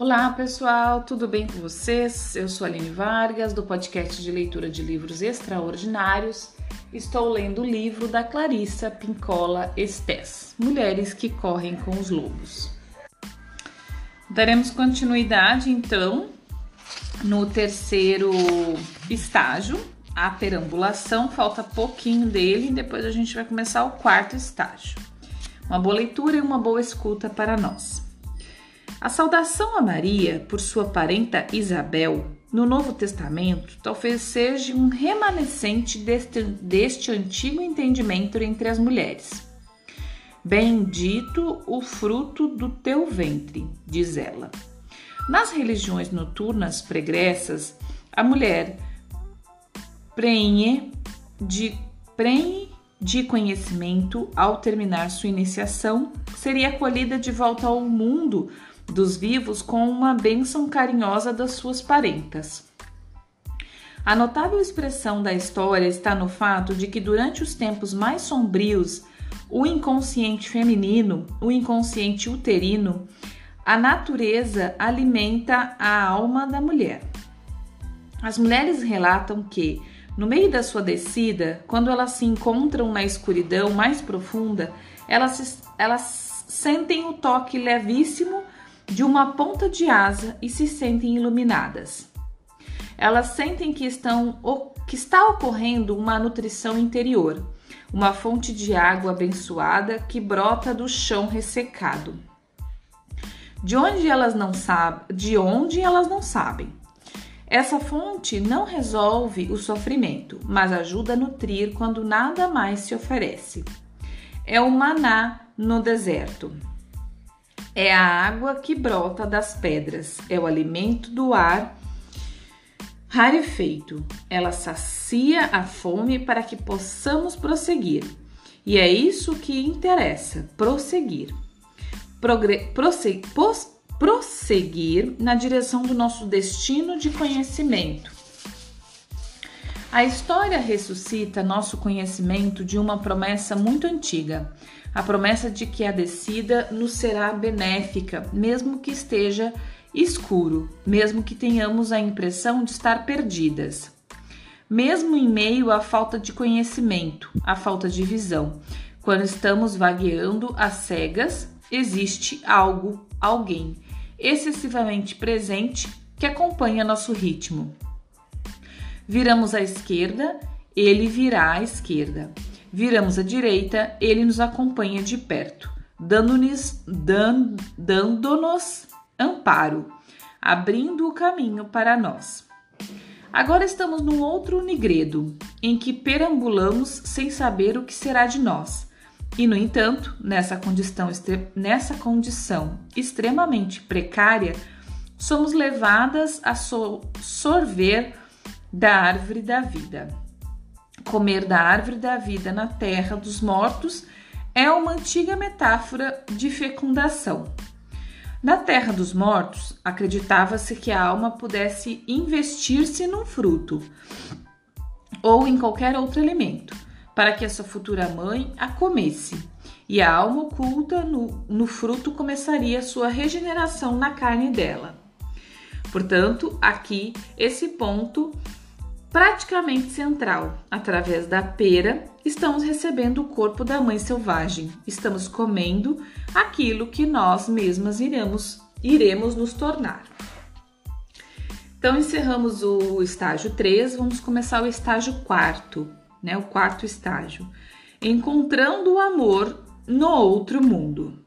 Olá pessoal, tudo bem com vocês? Eu sou Aline Vargas, do podcast de leitura de livros extraordinários. Estou lendo o livro da Clarissa Pincola Estés, Mulheres que Correm com os Lobos. Daremos continuidade então no terceiro estágio, a perambulação, falta pouquinho dele, e depois a gente vai começar o quarto estágio. Uma boa leitura e uma boa escuta para nós. A saudação a Maria por sua parenta Isabel no Novo Testamento talvez seja um remanescente deste, deste antigo entendimento entre as mulheres. Bendito o fruto do teu ventre, diz ela. Nas religiões noturnas pregressas, a mulher prenhe de, prenhe de conhecimento ao terminar sua iniciação seria acolhida de volta ao mundo dos vivos com uma bênção carinhosa das suas parentas. A notável expressão da história está no fato de que durante os tempos mais sombrios, o inconsciente feminino, o inconsciente uterino, a natureza alimenta a alma da mulher. As mulheres relatam que, no meio da sua descida, quando elas se encontram na escuridão mais profunda, elas, elas sentem o toque levíssimo de uma ponta de asa e se sentem iluminadas. Elas sentem que, estão, que está ocorrendo uma nutrição interior, uma fonte de água abençoada que brota do chão ressecado. De onde elas não sabem, de onde elas não sabem. Essa fonte não resolve o sofrimento, mas ajuda a nutrir quando nada mais se oferece. É o maná no deserto. É a água que brota das pedras, é o alimento do ar rarefeito. Ela sacia a fome para que possamos prosseguir. E é isso que interessa: prosseguir. Progre prosse prosseguir na direção do nosso destino de conhecimento. A história ressuscita nosso conhecimento de uma promessa muito antiga a promessa de que a descida nos será benéfica, mesmo que esteja escuro, mesmo que tenhamos a impressão de estar perdidas. Mesmo em meio à falta de conhecimento, à falta de visão, quando estamos vagueando às cegas, existe algo, alguém excessivamente presente que acompanha nosso ritmo. Viramos à esquerda, ele virá à esquerda. Viramos à direita, ele nos acompanha de perto, dando-nos dando amparo, abrindo o caminho para nós. Agora estamos num outro nigredo, em que perambulamos sem saber o que será de nós. E, no entanto, nessa condição, nessa condição extremamente precária, somos levadas a sorver da árvore da vida. Comer da árvore da vida na terra dos mortos é uma antiga metáfora de fecundação. Na terra dos mortos, acreditava-se que a alma pudesse investir-se num fruto ou em qualquer outro alimento, para que a sua futura mãe a comesse, e a alma oculta no, no fruto começaria sua regeneração na carne dela. Portanto, aqui esse ponto praticamente central. Através da pera, estamos recebendo o corpo da mãe selvagem. Estamos comendo aquilo que nós mesmas iremos, iremos nos tornar. Então, encerramos o estágio 3, vamos começar o estágio 4, né? O quarto estágio. Encontrando o amor no outro mundo.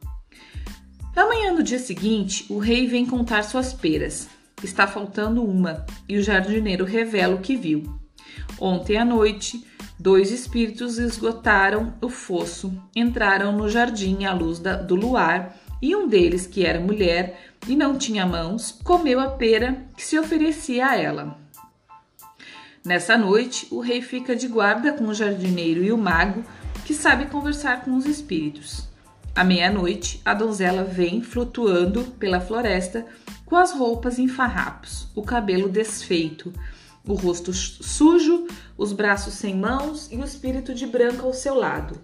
Amanhã, no dia seguinte, o rei vem contar suas peras. Está faltando uma, e o jardineiro revela o que viu. Ontem à noite, dois espíritos esgotaram o fosso, entraram no jardim à luz da, do luar, e um deles, que era mulher e não tinha mãos, comeu a pera que se oferecia a ela. Nessa noite, o rei fica de guarda com o jardineiro e o mago, que sabe conversar com os espíritos. À meia-noite, a donzela vem flutuando pela floresta com as roupas em farrapos, o cabelo desfeito, o rosto sujo, os braços sem mãos e o espírito de branco ao seu lado.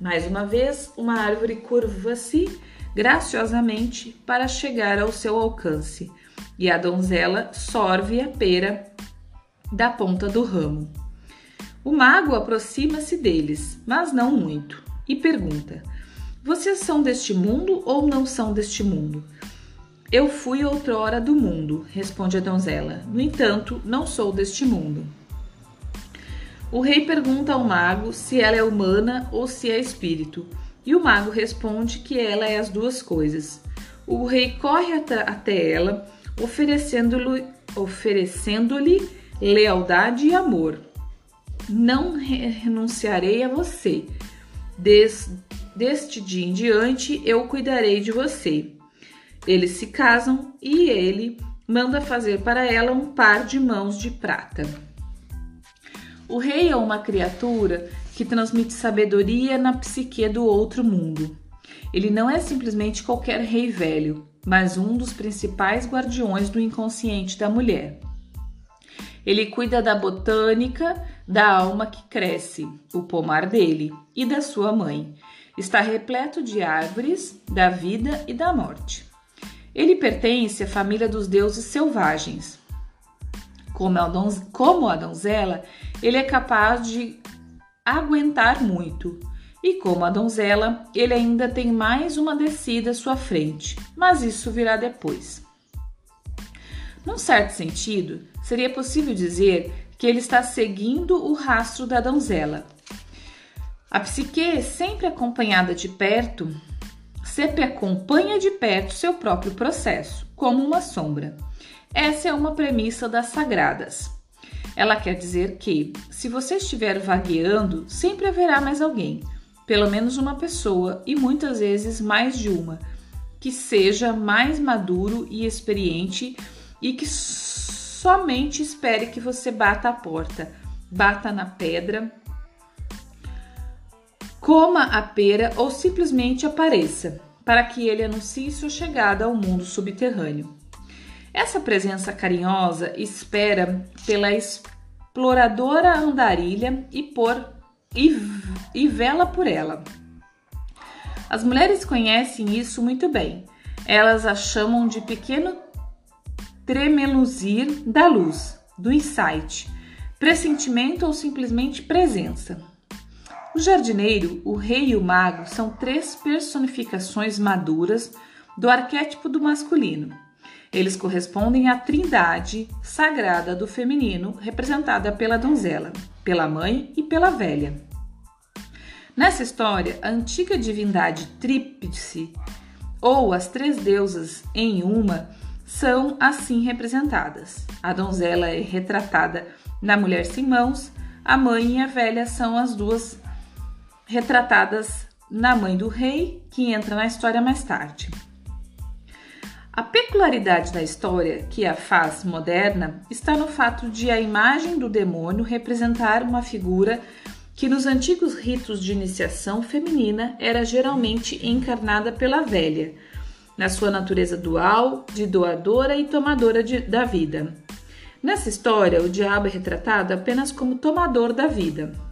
Mais uma vez, uma árvore curva-se, graciosamente para chegar ao seu alcance, e a donzela sorve a pera da ponta do ramo. O mago aproxima-se deles, mas não muito, e pergunta: Vocês são deste mundo ou não são deste mundo? Eu fui outrora do mundo, responde a donzela. No entanto, não sou deste mundo. O rei pergunta ao mago se ela é humana ou se é espírito, e o mago responde que ela é as duas coisas. O rei corre até ela, oferecendo-lhe oferecendo lealdade e amor. Não renunciarei a você. Deste dia em diante eu cuidarei de você. Eles se casam e ele manda fazer para ela um par de mãos de prata. O rei é uma criatura que transmite sabedoria na psique do outro mundo. Ele não é simplesmente qualquer rei velho, mas um dos principais guardiões do inconsciente da mulher. Ele cuida da botânica da alma que cresce, o pomar dele, e da sua mãe. Está repleto de árvores, da vida e da morte. Ele pertence à família dos deuses selvagens. Como a, donzela, ele é capaz de aguentar muito. E como a donzela, ele ainda tem mais uma descida à sua frente, mas isso virá depois. Num certo sentido, seria possível dizer que ele está seguindo o rastro da donzela. A psique, sempre acompanhada de perto, sempre acompanha de perto seu próprio processo, como uma sombra. Essa é uma premissa das sagradas. Ela quer dizer que, se você estiver vagueando, sempre haverá mais alguém, pelo menos uma pessoa e muitas vezes mais de uma, que seja mais maduro e experiente e que somente espere que você bata a porta, bata na pedra, coma a pera ou simplesmente apareça, para que ele anuncie sua chegada ao mundo subterrâneo. Essa presença carinhosa espera pela exploradora andarilha e por e, e vela por ela. As mulheres conhecem isso muito bem. Elas a chamam de pequeno tremeluzir da luz, do insight, pressentimento ou simplesmente presença. O jardineiro, o rei e o mago são três personificações maduras do arquétipo do masculino. Eles correspondem à trindade sagrada do feminino, representada pela donzela, pela mãe e pela velha. Nessa história, a antiga divindade tríplice, ou as três deusas em uma, são assim representadas. A donzela é retratada na mulher sem mãos, a mãe e a velha são as duas retratadas na mãe do rei, que entra na história mais tarde. A peculiaridade da história que a faz moderna está no fato de a imagem do demônio representar uma figura que nos antigos ritos de iniciação feminina era geralmente encarnada pela velha, na sua natureza dual de doadora e tomadora de, da vida. Nessa história, o diabo é retratado apenas como tomador da vida.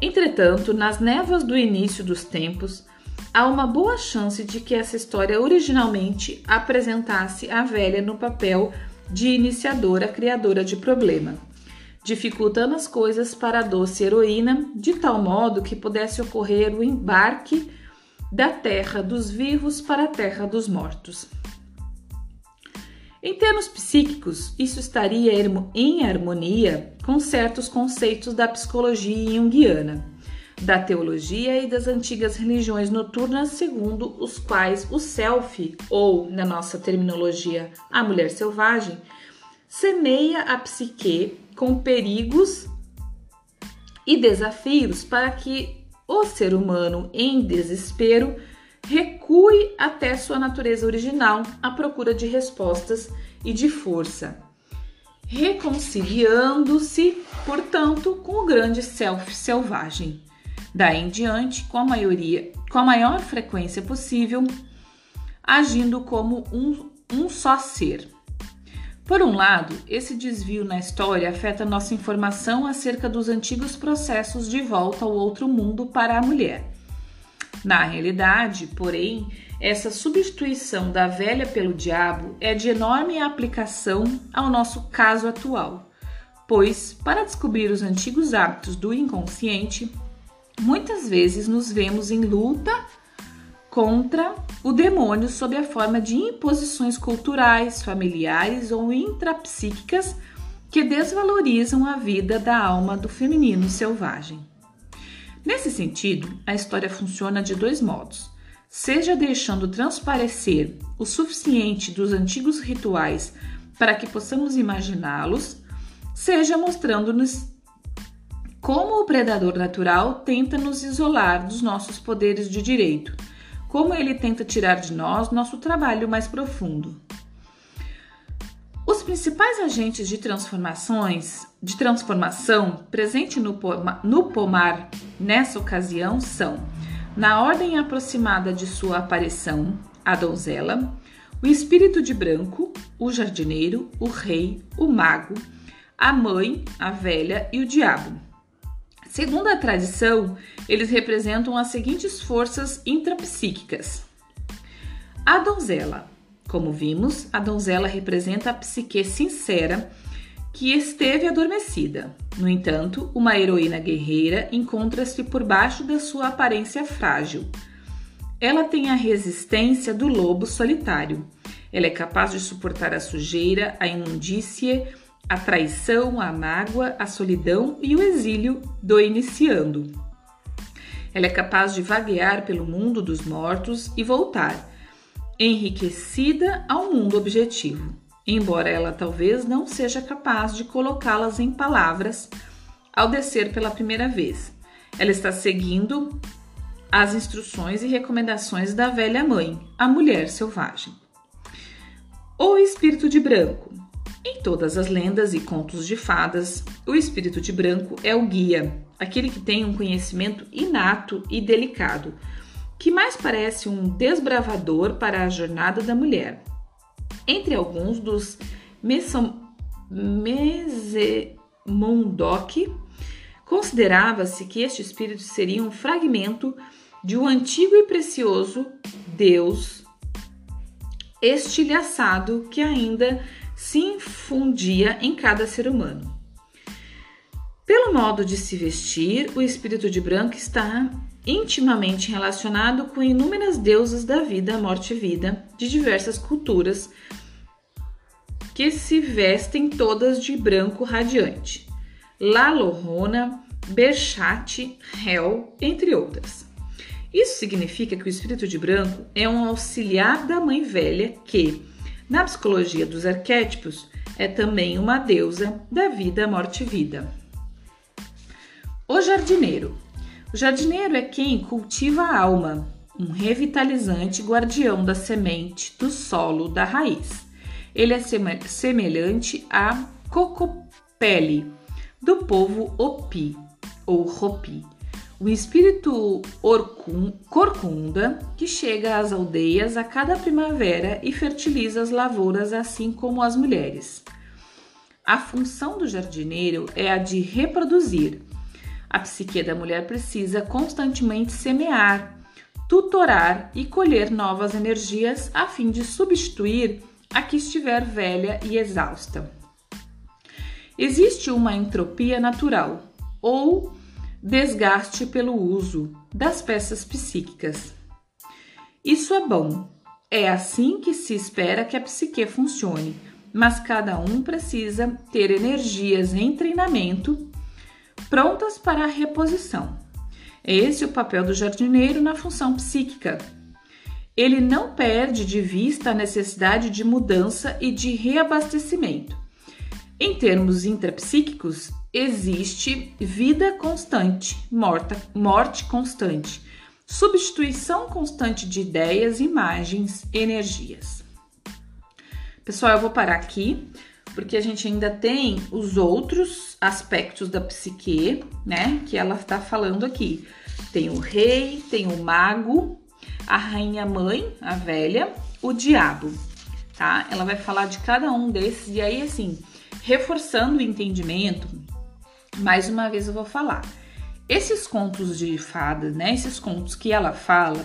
Entretanto, nas névoas do início dos tempos, há uma boa chance de que essa história originalmente apresentasse a velha no papel de iniciadora criadora de problema, dificultando as coisas para a doce heroína de tal modo que pudesse ocorrer o embarque da terra dos vivos para a terra dos mortos. Em termos psíquicos, isso estaria em harmonia com certos conceitos da psicologia junguiana, da teologia e das antigas religiões noturnas, segundo os quais o self, ou na nossa terminologia, a mulher selvagem, semeia a psique com perigos e desafios para que o ser humano em desespero recue até sua natureza original à procura de respostas e de força, reconciliando-se, portanto, com o grande self selvagem. Daí em diante, com a maioria, com a maior frequência possível, agindo como um, um só ser. Por um lado, esse desvio na história afeta nossa informação acerca dos antigos processos de volta ao outro mundo para a mulher. Na realidade, porém, essa substituição da velha pelo diabo é de enorme aplicação ao nosso caso atual, pois, para descobrir os antigos hábitos do inconsciente, muitas vezes nos vemos em luta contra o demônio sob a forma de imposições culturais, familiares ou intrapsíquicas que desvalorizam a vida da alma do feminino selvagem. Nesse sentido, a história funciona de dois modos: seja deixando transparecer o suficiente dos antigos rituais para que possamos imaginá-los, seja mostrando-nos como o predador natural tenta nos isolar dos nossos poderes de direito como ele tenta tirar de nós nosso trabalho mais profundo. Os principais agentes de transformações, de transformação presente no, no pomar nessa ocasião são, na ordem aproximada de sua aparição, a donzela, o espírito de branco, o jardineiro, o rei, o mago, a mãe, a velha e o diabo. Segundo a tradição, eles representam as seguintes forças intrapsíquicas. A donzela. Como vimos, a donzela representa a psique sincera que esteve adormecida. No entanto, uma heroína guerreira encontra-se por baixo da sua aparência frágil. Ela tem a resistência do lobo solitário. Ela é capaz de suportar a sujeira, a imundície a traição, a mágoa, a solidão e o exílio do iniciando. Ela é capaz de vaguear pelo mundo dos mortos e voltar, enriquecida ao mundo objetivo, embora ela talvez não seja capaz de colocá-las em palavras ao descer pela primeira vez. Ela está seguindo as instruções e recomendações da velha mãe, a mulher selvagem. O espírito de branco em todas as lendas e contos de fadas, o espírito de branco é o guia, aquele que tem um conhecimento inato e delicado, que mais parece um desbravador para a jornada da mulher. Entre alguns dos Mesemondoc, considerava-se que este espírito seria um fragmento de um antigo e precioso Deus estilhaçado que ainda se infundia em cada ser humano. Pelo modo de se vestir, o espírito de branco está intimamente relacionado com inúmeras deusas da vida, morte e vida de diversas culturas que se vestem todas de branco radiante. La Llorona, Berchat, Hel, entre outras. Isso significa que o espírito de branco é um auxiliar da mãe velha que, na psicologia dos arquétipos, é também uma deusa da vida, morte e vida. O jardineiro. O jardineiro é quem cultiva a alma, um revitalizante guardião da semente, do solo, da raiz. Ele é semelhante a Cocopele, do povo Opi ou Ropi, o espírito Orcun, corcunda que chega às aldeias a cada primavera e fertiliza as lavouras assim como as mulheres. A função do jardineiro é a de reproduzir. A psique da mulher precisa constantemente semear, tutorar e colher novas energias a fim de substituir a que estiver velha e exausta. Existe uma entropia natural ou desgaste pelo uso das peças psíquicas. Isso é bom. É assim que se espera que a psique funcione, mas cada um precisa ter energias em treinamento prontas para a reposição. É esse o papel do jardineiro na função psíquica. Ele não perde de vista a necessidade de mudança e de reabastecimento. Em termos intrapsíquicos, existe vida constante, morta, morte constante, substituição constante de ideias, imagens, energias. Pessoal, eu vou parar aqui porque a gente ainda tem os outros aspectos da psique, né? Que ela está falando aqui. Tem o rei, tem o mago, a rainha mãe, a velha, o diabo, tá? Ela vai falar de cada um desses e aí assim, reforçando o entendimento mais uma vez eu vou falar. esses contos de fadas, né? Esses contos que ela fala,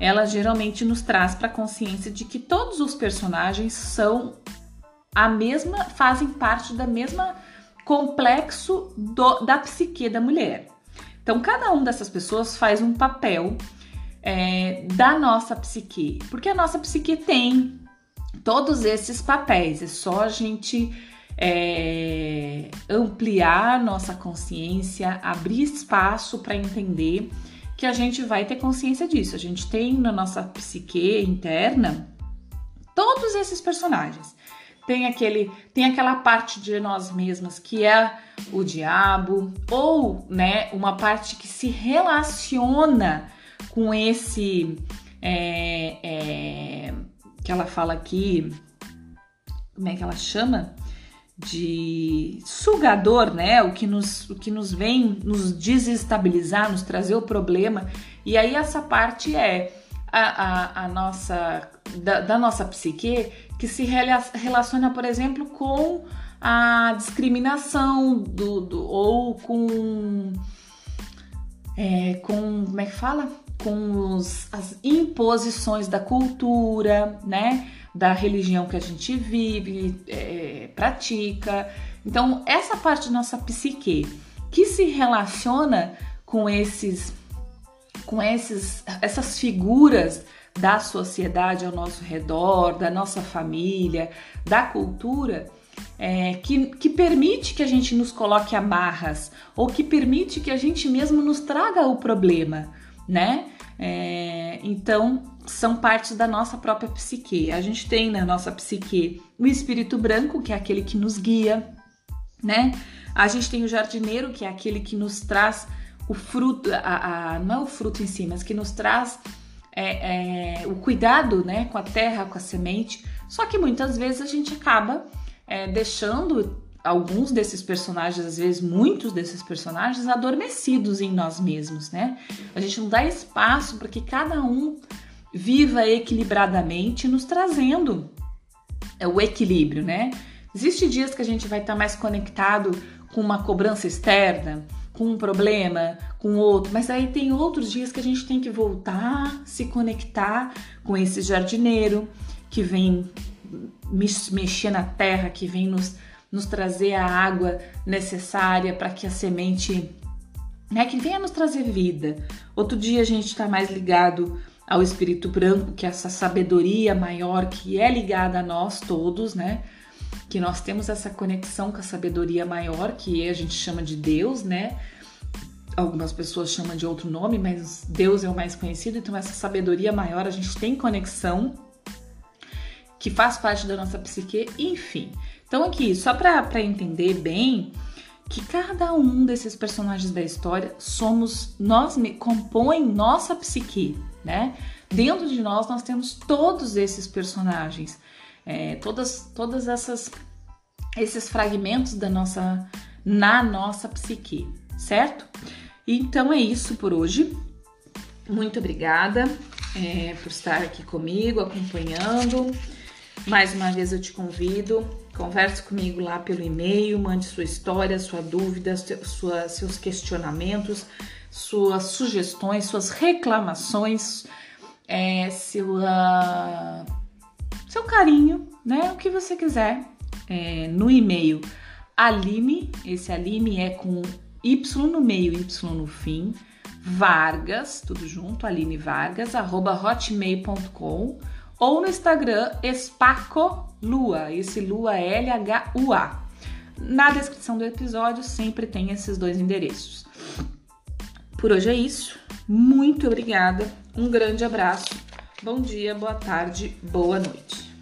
ela geralmente nos traz para a consciência de que todos os personagens são a mesma, fazem parte da mesma complexo do, da psique da mulher. Então, cada um dessas pessoas faz um papel é, da nossa psique, porque a nossa psique tem todos esses papéis, é só a gente é, ampliar nossa consciência, abrir espaço para entender que a gente vai ter consciência disso. A gente tem na nossa psique interna todos esses personagens. Tem aquele, tem aquela parte de nós mesmas que é o diabo ou, né, uma parte que se relaciona com esse é, é, que ela fala aqui, como é que ela chama? de sugador, né? O que nos, o que nos vem nos desestabilizar, nos trazer o problema. E aí essa parte é a, a, a nossa da, da, nossa psique que se relaciona, por exemplo, com a discriminação do, do ou com é, com como é que fala? Com os, as imposições da cultura, né? da religião que a gente vive, é, pratica. Então, essa parte da nossa psique que se relaciona com esses com esses, essas figuras da sociedade ao nosso redor, da nossa família, da cultura, é, que, que permite que a gente nos coloque amarras ou que permite que a gente mesmo nos traga o problema, né? É, então, são partes da nossa própria psique. A gente tem na nossa psique o espírito branco, que é aquele que nos guia, né? A gente tem o jardineiro, que é aquele que nos traz o fruto, a, a não é o fruto em si, mas que nos traz é, é, o cuidado né, com a terra, com a semente. Só que muitas vezes a gente acaba é, deixando alguns desses personagens, às vezes muitos desses personagens, adormecidos em nós mesmos, né? A gente não dá espaço para que cada um viva equilibradamente, nos trazendo é, o equilíbrio, né? Existem dias que a gente vai estar mais conectado com uma cobrança externa, com um problema, com outro, mas aí tem outros dias que a gente tem que voltar, se conectar com esse jardineiro que vem mexer na terra, que vem nos, nos trazer a água necessária para que a semente, né, que venha nos trazer vida. Outro dia a gente está mais ligado ao espírito branco, que é essa sabedoria maior que é ligada a nós todos, né? Que nós temos essa conexão com a sabedoria maior, que a gente chama de Deus, né? Algumas pessoas chamam de outro nome, mas Deus é o mais conhecido, então essa sabedoria maior a gente tem conexão que faz parte da nossa psique, enfim. Então aqui, só para entender bem, que cada um desses personagens da história somos nós compõem nossa psique, né? Dentro de nós nós temos todos esses personagens, é, todas, todas essas esses fragmentos da nossa na nossa psique, certo? Então é isso por hoje. Muito obrigada é, por estar aqui comigo, acompanhando. Mais uma vez eu te convido, converse comigo lá pelo e-mail, mande sua história, sua dúvida, sua, seus questionamentos suas sugestões, suas reclamações, é, sua, carinho, né? O que você quiser é, no e-mail Aline, esse Aline é com Y no meio, Y no fim, Vargas, tudo junto, Aline Vargas, arroba hotmail.com ou no Instagram Espaco Lua, esse Lua L-H-U-A. Na descrição do episódio sempre tem esses dois endereços. Por hoje é isso. Muito obrigada. Um grande abraço. Bom dia, boa tarde, boa noite.